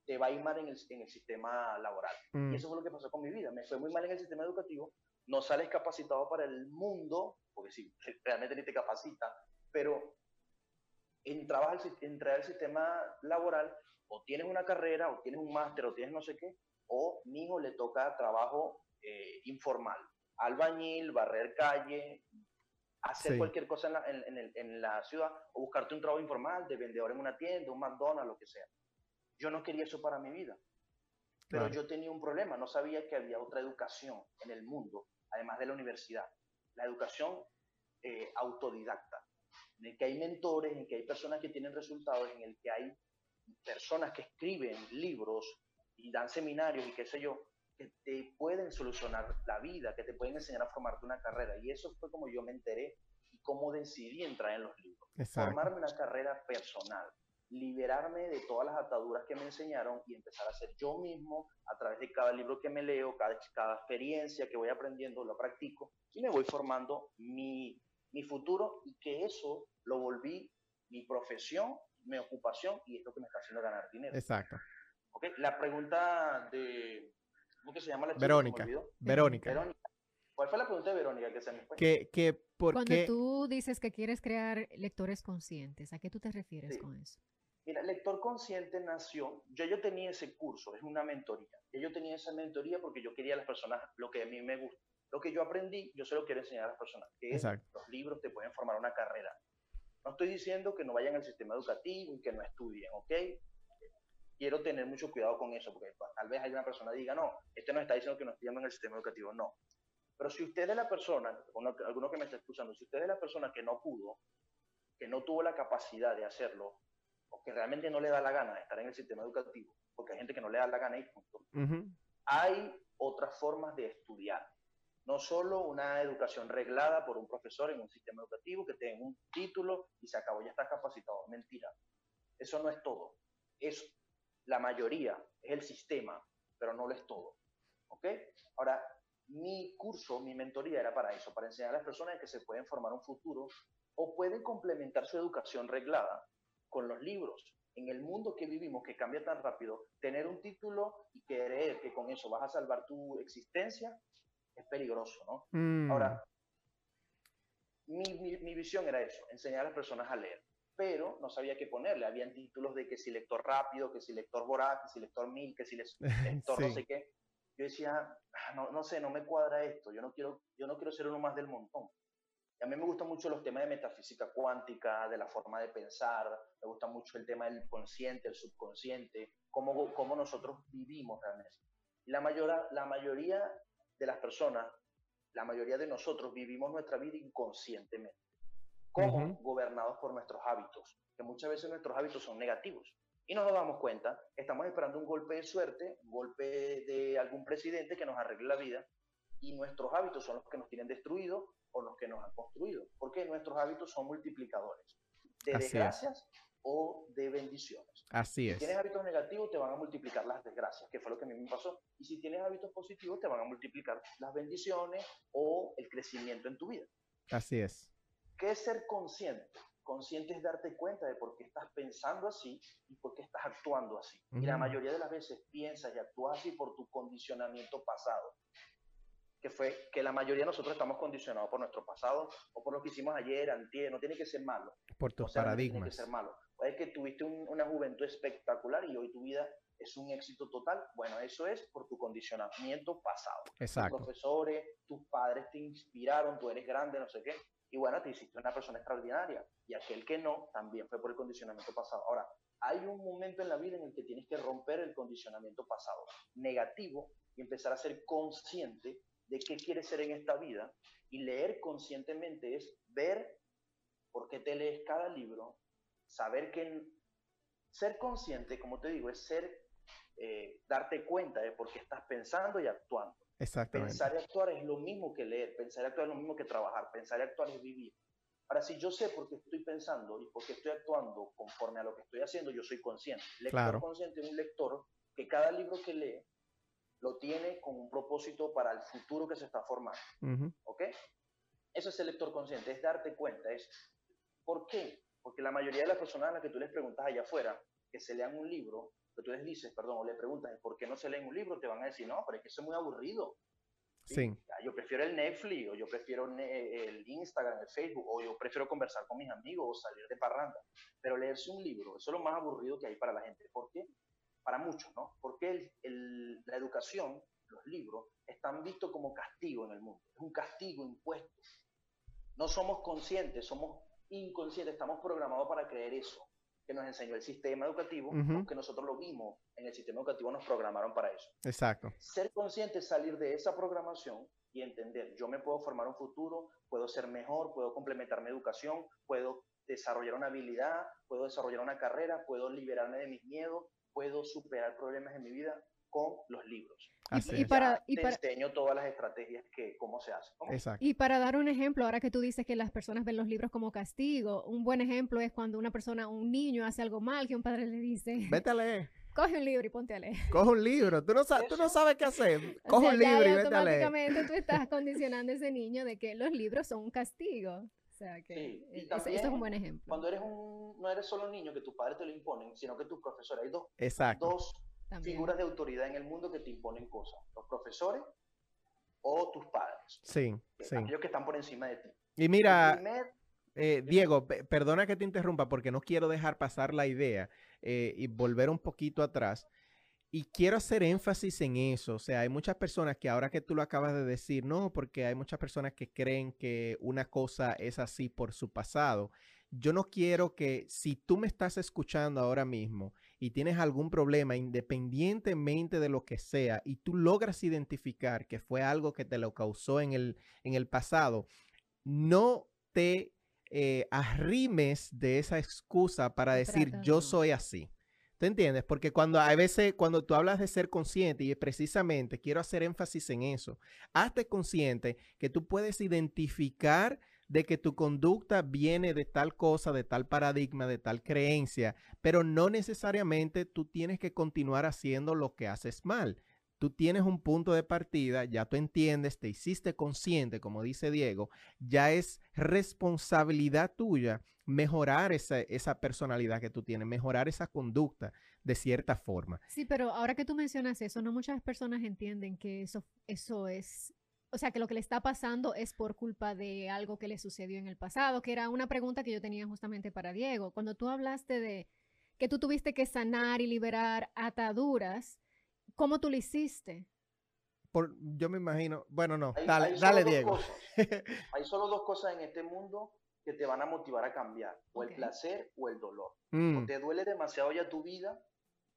te va a ir mal en el, en el sistema laboral. Y mm. eso fue lo que pasó con mi vida. Me fue muy mal en el sistema educativo, no sales capacitado para el mundo, porque sí, realmente ni te capacita, pero entrabas al, entrar al sistema laboral, o tienes una carrera, o tienes un máster, o tienes no sé qué, o mi hijo le toca trabajo eh, informal, albañil, barrer calle, hacer cualquier cosa en la, ciudad o buscarte un trabajo informal de vendedor en una tienda, un McDonald's, lo que sea. Yo no quería eso para mi vida. Pero yo tenía un problema, no sabía que había otra educación en el mundo, además de la universidad. La educación eh, autodidacta, en el que hay mentores, en el que hay personas que tienen resultados, en el que hay personas que escriben libros y dan seminarios y qué sé yo, que te pueden solucionar la vida, que te pueden enseñar a formarte una carrera. Y eso fue como yo me enteré y cómo decidí entrar en los libros. Formarme una carrera personal, liberarme de todas las ataduras que me enseñaron y empezar a ser yo mismo a través de cada libro que me leo, cada, cada experiencia que voy aprendiendo, lo practico y me voy formando mi, mi futuro y que eso lo volví mi profesión, mi ocupación y es lo que me está haciendo ganar dinero. Exacto. Okay. La pregunta de, ¿Cómo se llama la chica? Verónica. Verónica. ¿Cuál fue la pregunta de Verónica que se me fue? Que, Cuando tú dices que quieres crear lectores conscientes, ¿a qué tú te refieres con eso? Mira, Lector Consciente nació, yo, yo tenía ese curso, es una mentoría. Yo tenía esa mentoría porque yo quería a las personas lo que a mí me gusta. Lo que yo aprendí, yo se lo quiero enseñar a las personas. Que los libros te pueden formar una carrera. No estoy diciendo que no vayan al sistema educativo y que no estudien, ¿ok? quiero tener mucho cuidado con eso, porque tal vez hay una persona que diga, no, este no está diciendo que no estudiando en el sistema educativo, no. Pero si usted es la persona, alguno que me está escuchando, si usted es la persona que no pudo, que no tuvo la capacidad de hacerlo, o que realmente no le da la gana de estar en el sistema educativo, porque hay gente que no le da la gana ir junto, hay otras formas de estudiar. No solo una educación reglada por un profesor en un sistema educativo que tenga un título y se acabó, ya está capacitado. Mentira. Eso no es todo. Es la mayoría, es el sistema, pero no lo es todo. ¿Ok? Ahora, mi curso, mi mentoría era para eso, para enseñar a las personas que se pueden formar un futuro o pueden complementar su educación reglada con los libros. En el mundo que vivimos, que cambia tan rápido, tener un título y creer que con eso vas a salvar tu existencia es peligroso, ¿no? Mm. Ahora, mi, mi visión era eso, enseñar a las personas a leer pero no sabía qué ponerle. Habían títulos de que si lector rápido, que si lector voraz, que si lector mil, que si lector no sé qué. Yo decía, ah, no, no sé, no me cuadra esto, yo no, quiero, yo no quiero ser uno más del montón. Y a mí me gustan mucho los temas de metafísica cuántica, de la forma de pensar, me gusta mucho el tema del consciente, el subconsciente, cómo, cómo nosotros vivimos realmente. Y la, mayor, la mayoría de las personas, la mayoría de nosotros vivimos nuestra vida inconscientemente como gobernados por nuestros hábitos, que muchas veces nuestros hábitos son negativos. Y no nos damos cuenta, estamos esperando un golpe de suerte, un golpe de algún presidente que nos arregle la vida, y nuestros hábitos son los que nos tienen destruidos o los que nos han construido, porque nuestros hábitos son multiplicadores. De desgracias o de bendiciones. Así es. Si tienes hábitos negativos, te van a multiplicar las desgracias, que fue lo que a mí me pasó. Y si tienes hábitos positivos, te van a multiplicar las bendiciones o el crecimiento en tu vida. Así es. ¿Qué es ser consciente? Consciente es darte cuenta de por qué estás pensando así y por qué estás actuando así. Y la mayoría de las veces piensas y actúas así por tu condicionamiento pasado. Que fue que la mayoría de nosotros estamos condicionados por nuestro pasado o por lo que hicimos ayer, antier, no tiene que ser malo. Por tus paradigmas. No tiene que ser malo. Puede que tuviste una juventud espectacular y hoy tu vida es un éxito total. Bueno, eso es por tu condicionamiento pasado. Exacto. Tus profesores, tus padres te inspiraron, tú eres grande, no sé qué. Y bueno, te hiciste una persona extraordinaria. Y aquel que no, también fue por el condicionamiento pasado. Ahora, hay un momento en la vida en el que tienes que romper el condicionamiento pasado negativo y empezar a ser consciente de qué quieres ser en esta vida. Y leer conscientemente es ver por qué te lees cada libro, saber que ser consciente, como te digo, es ser, eh, darte cuenta de por qué estás pensando y actuando. Exactamente. Pensar y actuar es lo mismo que leer, pensar y actuar es lo mismo que trabajar, pensar y actuar es vivir. Ahora, si yo sé por qué estoy pensando y por qué estoy actuando conforme a lo que estoy haciendo, yo soy consciente. lector consciente es un lector que cada libro que lee lo tiene con un propósito para el futuro que se está formando. ¿Ok? Eso es el lector consciente, es darte cuenta, es ¿por qué? Porque la mayoría de las personas a las que tú les preguntas allá afuera que se lean un libro, que tú les dices, perdón, o le preguntas, ¿por qué no se leen un libro? Te van a decir, no, pero es que eso es muy aburrido. Sí. Yo prefiero el Netflix, o yo prefiero el Instagram, el Facebook, o yo prefiero conversar con mis amigos, o salir de parranda. Pero leerse un libro, eso es lo más aburrido que hay para la gente. ¿Por qué? Para muchos, ¿no? Porque el, la educación, los libros, están vistos como castigo en el mundo. Es un castigo impuesto. No somos conscientes, somos inconsciente, estamos programados para creer eso que nos enseñó el sistema educativo, que nosotros lo vimos en el sistema educativo, nos programaron para eso. Exacto. Ser consciente, salir de esa programación y entender, yo me puedo formar un futuro, puedo ser mejor, puedo complementar mi educación, puedo desarrollar una habilidad, puedo desarrollar una carrera, puedo liberarme de mis miedos, puedo superar problemas en mi vida con los libros. Y, para, y te enseño todas las estrategias que cómo se hace. Y para dar un ejemplo, ahora que tú dices que las personas ven los libros como castigo, un buen ejemplo es cuando una persona, un niño hace algo mal que un padre le dice, vete a leer. Coge un libro y ponte a leer. Coge un libro. Tú no, sabes, tú no sabes qué hacer. Coge un libro y vete a leer. Automáticamente tú estás condicionando a ese niño de que los libros son un castigo. O sea que sí. eso, es un buen ejemplo. Cuando eres un, no eres solo un niño que tus padres te lo imponen, sino que tus profesores, hay dos, Exacto. dos figuras de autoridad en el mundo que te imponen cosas. Los profesores o tus padres. Sí, sí. Aquellos que están por encima de ti. Y mira, eh, Diego, perdona que te interrumpa porque no quiero dejar pasar la idea eh, y volver un poquito atrás. Y quiero hacer énfasis en eso. O sea, hay muchas personas que ahora que tú lo acabas de decir, no, porque hay muchas personas que creen que una cosa es así por su pasado. Yo no quiero que si tú me estás escuchando ahora mismo y tienes algún problema, independientemente de lo que sea, y tú logras identificar que fue algo que te lo causó en el, en el pasado, no te eh, arrimes de esa excusa para decir yo soy así. ¿Te entiendes? Porque cuando a veces, cuando tú hablas de ser consciente, y precisamente quiero hacer énfasis en eso, hazte consciente que tú puedes identificar de que tu conducta viene de tal cosa, de tal paradigma, de tal creencia, pero no necesariamente tú tienes que continuar haciendo lo que haces mal. Tú tienes un punto de partida, ya tú entiendes, te hiciste consciente, como dice Diego, ya es responsabilidad tuya mejorar esa, esa personalidad que tú tienes, mejorar esa conducta de cierta forma. Sí, pero ahora que tú mencionas eso, no muchas personas entienden que eso, eso es o sea, que lo que le está pasando es por culpa de algo que le sucedió en el pasado, que era una pregunta que yo tenía justamente para Diego. Cuando tú hablaste de que tú tuviste que sanar y liberar ataduras, ¿cómo tú lo hiciste? Por, yo me imagino, bueno, no, dale, dale Diego. hay solo dos cosas en este mundo que te van a motivar a cambiar, o el placer o el dolor. O mm. te duele demasiado ya tu vida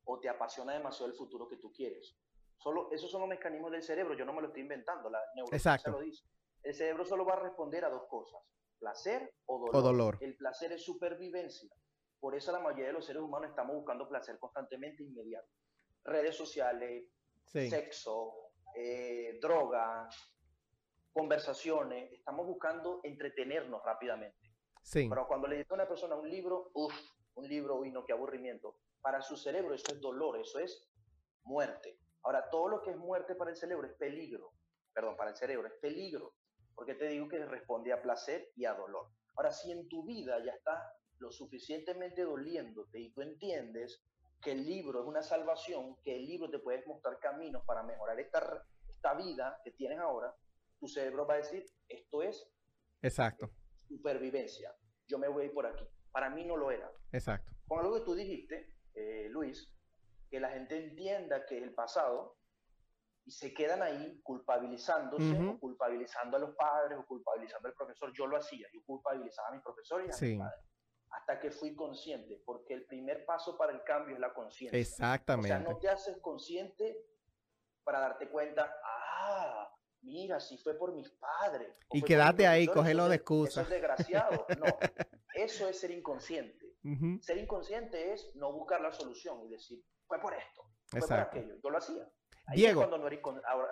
o te apasiona demasiado el futuro que tú quieres. Solo, esos son los mecanismos del cerebro, yo no me lo estoy inventando, la neurociencia lo dice. El cerebro solo va a responder a dos cosas, placer o dolor. o dolor. El placer es supervivencia. Por eso la mayoría de los seres humanos estamos buscando placer constantemente inmediato. Redes sociales, sexo, eh, drogas, conversaciones, estamos buscando entretenernos rápidamente. Sí. Pero cuando le dice a una persona un libro, uff, un libro, uy, no, qué aburrimiento. Para su cerebro eso es dolor, eso es muerte. Ahora, todo lo que es muerte para el cerebro es peligro. Perdón, para el cerebro es peligro. Porque te digo que responde a placer y a dolor. Ahora, si en tu vida ya está lo suficientemente doliéndote y tú entiendes que el libro es una salvación, que el libro te puede mostrar caminos para mejorar esta, esta vida que tienes ahora, tu cerebro va a decir, esto es Exacto. supervivencia. Yo me voy por aquí. Para mí no lo era. Exacto. con algo que tú dijiste, eh, Luis, que la gente entienda que el pasado y se quedan ahí culpabilizándose o culpabilizando a los padres o culpabilizando al profesor. Yo lo hacía, yo culpabilizaba a mis profesores y a mis padres. Hasta que fui consciente, porque el primer paso para el cambio es la conciencia. Exactamente. O sea, no te haces consciente para darte cuenta, ah, mira, si fue por mis padres. Y quédate ahí, cógelo de excusa. Eso es desgraciado. No, eso es ser inconsciente. Ser inconsciente es no buscar la solución y decir, fue por esto, fue por aquello. Yo lo hacía. Ahí Diego. Es cuando no eres,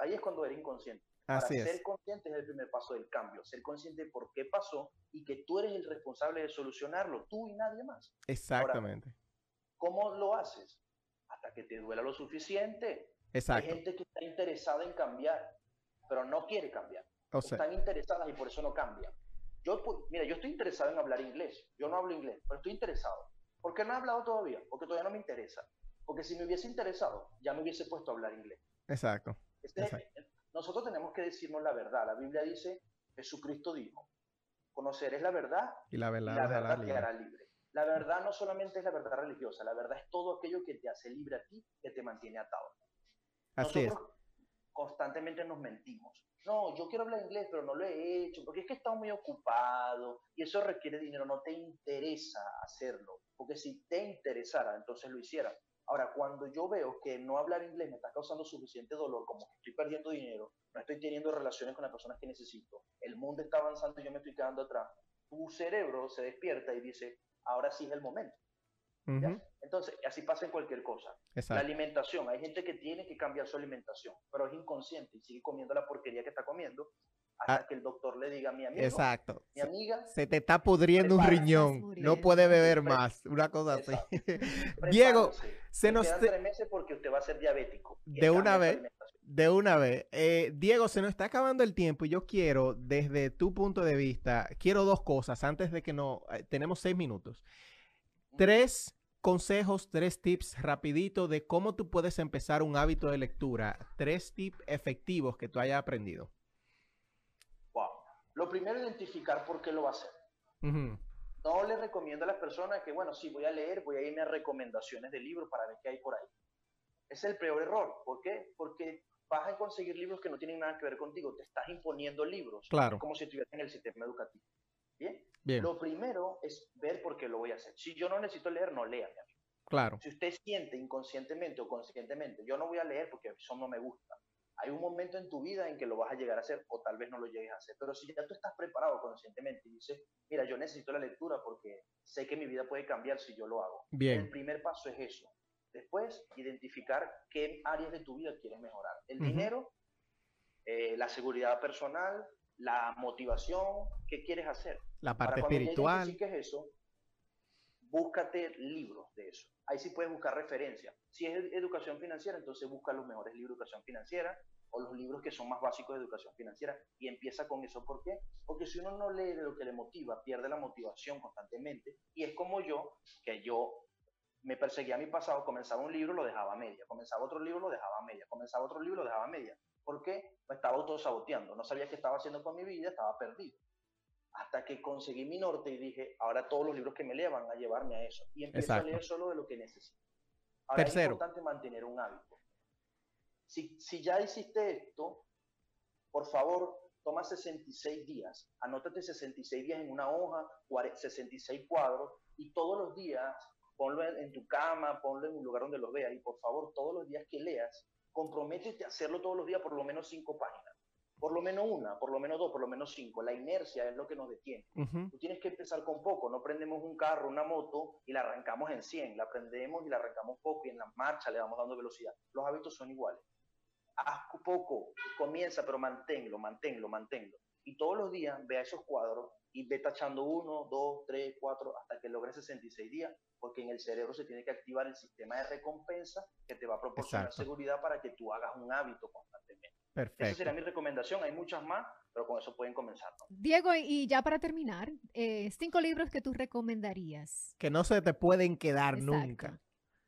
ahí es cuando eres inconsciente. Así ser consciente es el primer paso del cambio, ser consciente de por qué pasó y que tú eres el responsable de solucionarlo, tú y nadie más. Exactamente. ¿Cómo lo haces? Hasta que te duela lo suficiente. Exacto. Hay gente que está interesada en cambiar, pero no quiere cambiar. Están interesadas y por eso no cambian. Yo, pues, mira, yo estoy interesado en hablar inglés. Yo no hablo inglés, pero estoy interesado. ¿Por qué no he hablado todavía? Porque todavía no me interesa. Porque si me hubiese interesado, ya me hubiese puesto a hablar inglés. Exacto. Este, nosotros tenemos que decirnos la verdad. La Biblia dice, Jesucristo dijo, conocer es la verdad y la verdad, te hará libre. La verdad no solamente es la verdad religiosa, la verdad es todo aquello que te hace libre a ti, que te mantiene atado. Así nosotros constantemente nos mentimos. No, yo quiero hablar inglés, pero no lo he hecho, porque es que he estado muy ocupado y eso requiere dinero, no te interesa hacerlo, porque si te interesara, entonces lo hiciera. Ahora, cuando yo veo que no hablar inglés me está causando suficiente dolor, como que estoy perdiendo dinero, no estoy teniendo relaciones con las personas que necesito, el mundo está avanzando y yo me estoy quedando atrás, tu cerebro se despierta y dice, ahora sí es el momento. Entonces, así pasa en cualquier cosa. La alimentación, hay gente que tiene que cambiar su alimentación, pero es inconsciente y sigue comiendo la porquería que está comiendo hasta ah, que el doctor le diga a mi amigo, Exacto. mi amiga, se te está pudriendo un riñón, no puede beber más, una cosa así. Diego, se nos quedan tres meses porque usted va a ser diabético. De una vez, de una vez. Eh, Diego, se nos está acabando el tiempo y yo quiero, desde tu punto de vista, quiero dos cosas antes de que no, eh, tenemos seis minutos. Tres consejos, tres tips rapidito de cómo tú puedes empezar un hábito de lectura. Tres tips efectivos que tú hayas aprendido. Lo primero, identificar por qué lo va a hacer. No le recomiendo a las personas que, bueno, sí, voy a leer, voy a irme a recomendaciones de libros para ver qué hay por ahí. Es el peor error. ¿Por qué? Porque vas a conseguir libros que no tienen nada que ver contigo. Te estás imponiendo libros. Claro. Como si estuvieras en el sistema educativo. ¿Bien? Bien. Lo primero es ver por qué lo voy a hacer. Si yo no necesito leer, no lea, Claro. Si usted siente inconscientemente o conscientemente, yo no voy a leer porque eso no me gusta hay un momento en tu vida en que lo vas a llegar a hacer o tal vez no lo llegues a hacer. Pero si ya tú estás preparado conscientemente y dices, mira, yo necesito la lectura porque sé que mi vida puede cambiar si yo lo hago. Bien. El primer paso es eso. Después, identificar qué áreas de tu vida quieres mejorar. El dinero, eh, la seguridad personal, la motivación, ¿qué quieres hacer? La parte espiritual. ¿Qué es eso? Búscate libros de eso. Ahí sí puedes buscar referencias. Si es educación financiera, entonces busca los mejores libros de educación financiera o los libros que son más básicos de educación financiera y empieza con eso. ¿Por qué? Porque si uno no lee lo que le motiva, pierde la motivación constantemente y es como yo, que yo me perseguía a mi pasado, comenzaba un libro, lo dejaba a media, comenzaba otro libro, lo dejaba a media, comenzaba otro libro, lo dejaba a media. ¿Por qué? Me estaba autosaboteando, no sabía qué estaba haciendo con mi vida, estaba perdido hasta que conseguí mi norte y dije, ahora todos los libros que me lea van a llevarme a eso. Y empecé a leer solo de lo que necesito. Ahora es importante mantener un hábito. Si, si ya hiciste esto, por favor, toma 66 días. Anótate 66 días en una hoja, 66 cuadros, y todos los días ponlo en, tu cama, ponlo en un lugar donde lo veas. Y por favor, todos los días que leas, comprométete a hacerlo todos los días por lo menos cinco páginas. Por lo menos una, por lo menos dos, por lo menos cinco. La inercia es lo que nos detiene. Tú tienes que empezar con poco. No prendemos un carro, una moto y la arrancamos en 100. La prendemos y la arrancamos poco y en la marcha le vamos dando velocidad. Los hábitos son iguales. Haz poco, comienza, pero manténlo, manténlo, manténlo. Y todos los días vea esos cuadros y ve tachando uno, dos, tres, cuatro, hasta que logres 66 días, porque en el cerebro se tiene que activar el sistema de recompensa que te va a proporcionar seguridad para que tú hagas un hábito constantemente. Perfecto. Esa sería mi recomendación. Hay muchas más, pero con eso pueden comenzar. Diego, y ya para terminar, eh, cinco libros que tú recomendarías. Que no se te pueden quedar nunca.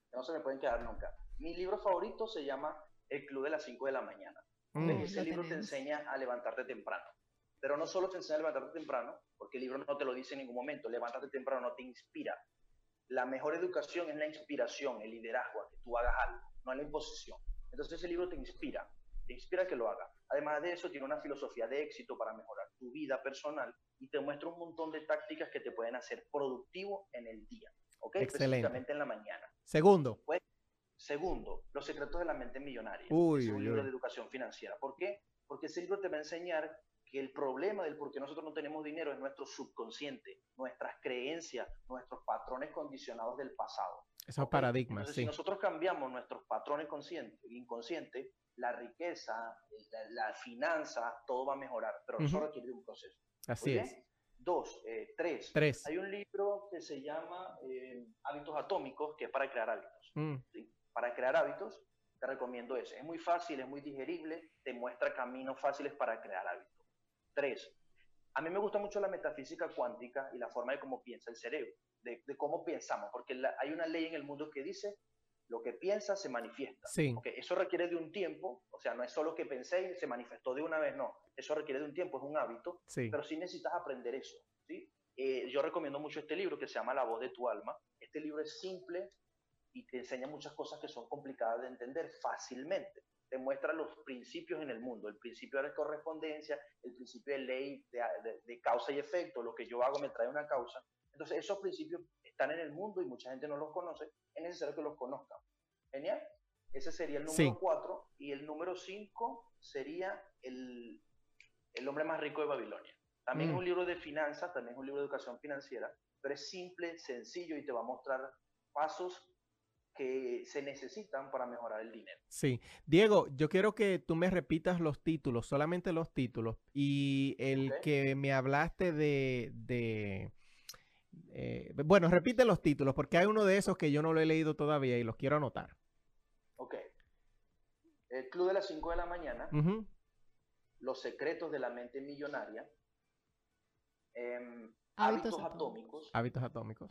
Que no se me pueden quedar nunca. Mi libro favorito se llama El Club de las 5 de la mañana. Mm. Ese libro te enseña a levantarte temprano. Pero no solo te enseña a levantarte temprano, porque el libro no te lo dice en ningún momento. Levantarte temprano no te inspira. la mejor educación es la inspiración, el liderazgo, a que tú hagas algo, no la imposición. Entonces ese libro te inspira, te inspira a que lo hagas. Además de eso, tiene una filosofía de éxito para mejorar tu vida personal y te muestra un montón de tácticas que te pueden hacer productivo en el día, ¿ok? Específicamente en la mañana. Segundo. Pues, segundo, Los secretos de la mente millonaria. Uy, es un libro de educación financiera. ¿Por qué? Porque ese libro te va a enseñar que el problema del por qué nosotros no tenemos dinero es nuestro subconsciente, nuestras creencias, nuestros patrones condicionados del pasado. Esos paradigmas, sí. Si nosotros cambiamos nuestros patrones conscientes, inconscientes, la riqueza, la, finanza, todo va a mejorar, pero eso requiere un proceso. Así es. Dos, eh, tres. tres. Hay un libro que se llama eh, Hábitos Atómicos, que es para crear hábitos. Mm. Para crear hábitos, te recomiendo ese. Es muy fácil, es muy digerible, te muestra caminos fáciles para crear hábitos. Tres, a mí me gusta mucho la metafísica cuántica y la forma de cómo piensa el cerebro, de, cómo pensamos, porque hay una ley en el mundo que dice lo que piensa se manifiesta. Sí. eso requiere de un tiempo, o sea, no es solo que pensé y se manifestó de una vez, no. Eso requiere de un tiempo, es un hábito, sí. pero sí necesitas aprender eso. ¿sí? Eh, yo recomiendo mucho este libro que se llama La voz de tu alma. Este libro es simple y te enseña muchas cosas que son complicadas de entender fácilmente te muestra los principios en el mundo, el principio de correspondencia, el principio de ley de, causa y efecto, lo que yo hago me trae una causa. Entonces, esos principios están en el mundo y mucha gente no los conoce, es necesario que los conozcan. Genial. Ese sería el número 4 y el número 5 sería el, el, hombre más rico de Babilonia. También es mm. un libro de finanzas, también es un libro de educación financiera, pero es simple, sencillo y te va a mostrar pasos que se necesitan para mejorar el dinero. Sí. Diego, yo quiero que tú me repitas los títulos, solamente los títulos. Y el que me hablaste de... de eh, bueno, repite los títulos, porque hay uno de esos que yo no lo he leído todavía y los quiero anotar. Ok. El Club de las 5 de la mañana. Los secretos de la mente millonaria. Em, hábitos, atómicos. Hábitos atómicos.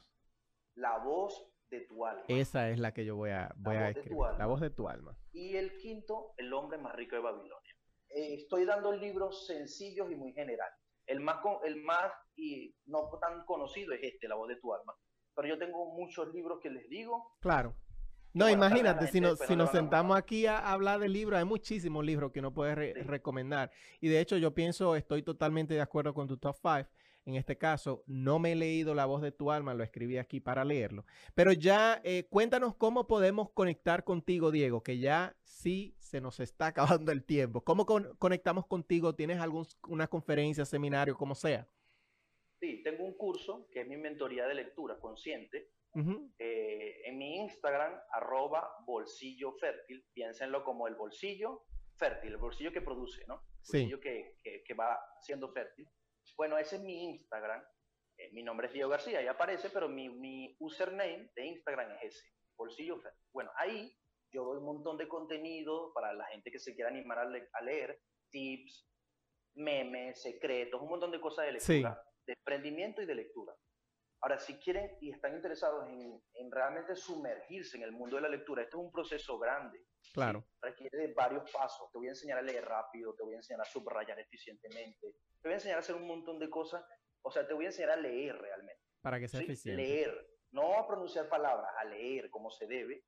La voz de tu alma. Esa es la que yo voy a, voy a escribir. La voz de tu alma. Y el quinto, El hombre más rico de Babilonia. Eh, estoy dando libros sencillos y muy generales. El más, el más y no tan conocido es este, La voz de tu alma. Pero yo tengo muchos libros que les digo. Claro. No, imagínate, si nos, si nos sentamos aquí a hablar de libros, hay muchísimos libros que no puedes recomendar. Y de hecho, yo pienso, estoy totalmente de acuerdo con tu top 5 en este caso, no me he leído La voz de tu alma, lo escribí aquí para leerlo. Pero ya eh, cuéntanos cómo podemos conectar contigo, Diego, que ya sí se nos está acabando el tiempo. ¿Cómo conectamos contigo? ¿Tienes alguna conferencia, seminario, como sea? Sí, tengo un curso que es mi mentoría de lectura consciente. Eh, en mi Instagram, arroba bolsillo fértil, piénsenlo como el bolsillo fértil, el bolsillo que produce, ¿no? El bolsillo que, que va siendo fértil. Bueno, ese es mi Instagram. Eh, mi nombre es Diego García, ahí aparece, pero mi, mi username de Instagram es ese, Bolsillo Bueno, ahí yo doy un montón de contenido para la gente que se quiera animar a, leer, tips, memes, secretos, un montón de cosas de lectura, de emprendimiento y de lectura. Ahora, si quieren y están interesados en, en, realmente sumergirse en el mundo de la lectura, esto es un proceso grande. Claro. Requiere de varios pasos. Te voy a enseñar a leer rápido, te voy a enseñar a subrayar eficientemente, te voy a enseñar a hacer un montón de cosas. O sea, te voy a enseñar a leer realmente. Para que sea eficiente. Leer, no a pronunciar palabras, a leer como se debe.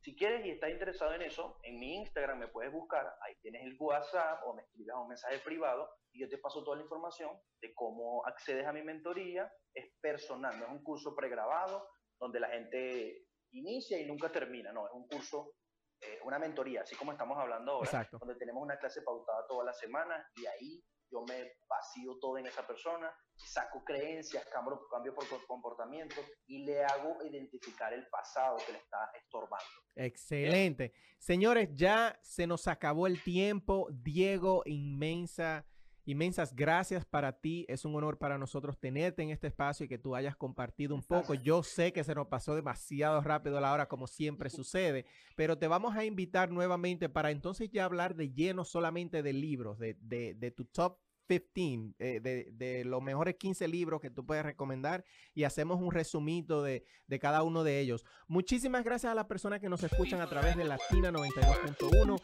Si quieres y estás interesado en eso, en mi Instagram me puedes buscar, ahí tienes el WhatsApp o me escribes un mensaje privado y yo te paso toda la información de cómo accedes a mi mentoría. Es personal, no es un curso pregrabado donde la gente inicia y nunca termina, no, es un curso, eh, una mentoría, así como estamos hablando ahora, donde tenemos una clase pautada toda la semana y ahí yo me vacío todo en esa persona, saco creencias, cambio, por comportamiento y le hago identificar el pasado que le está estorbando. Excelente. Señores, ya se nos acabó el tiempo. Diego, inmensa, inmensas gracias para ti. Es un honor para nosotros tenerte en este espacio y que tú hayas compartido un poco. Yo sé que se nos pasó demasiado rápido la hora, como siempre sucede, pero te vamos a invitar nuevamente para entonces ya hablar de lleno solamente de libros, de, de, de tu top 15, eh, de, de, los mejores 15 libros que tú puedes recomendar y hacemos un resumito de, de, cada uno de ellos. Muchísimas gracias a las personas que nos escuchan a través de Latina 92.1.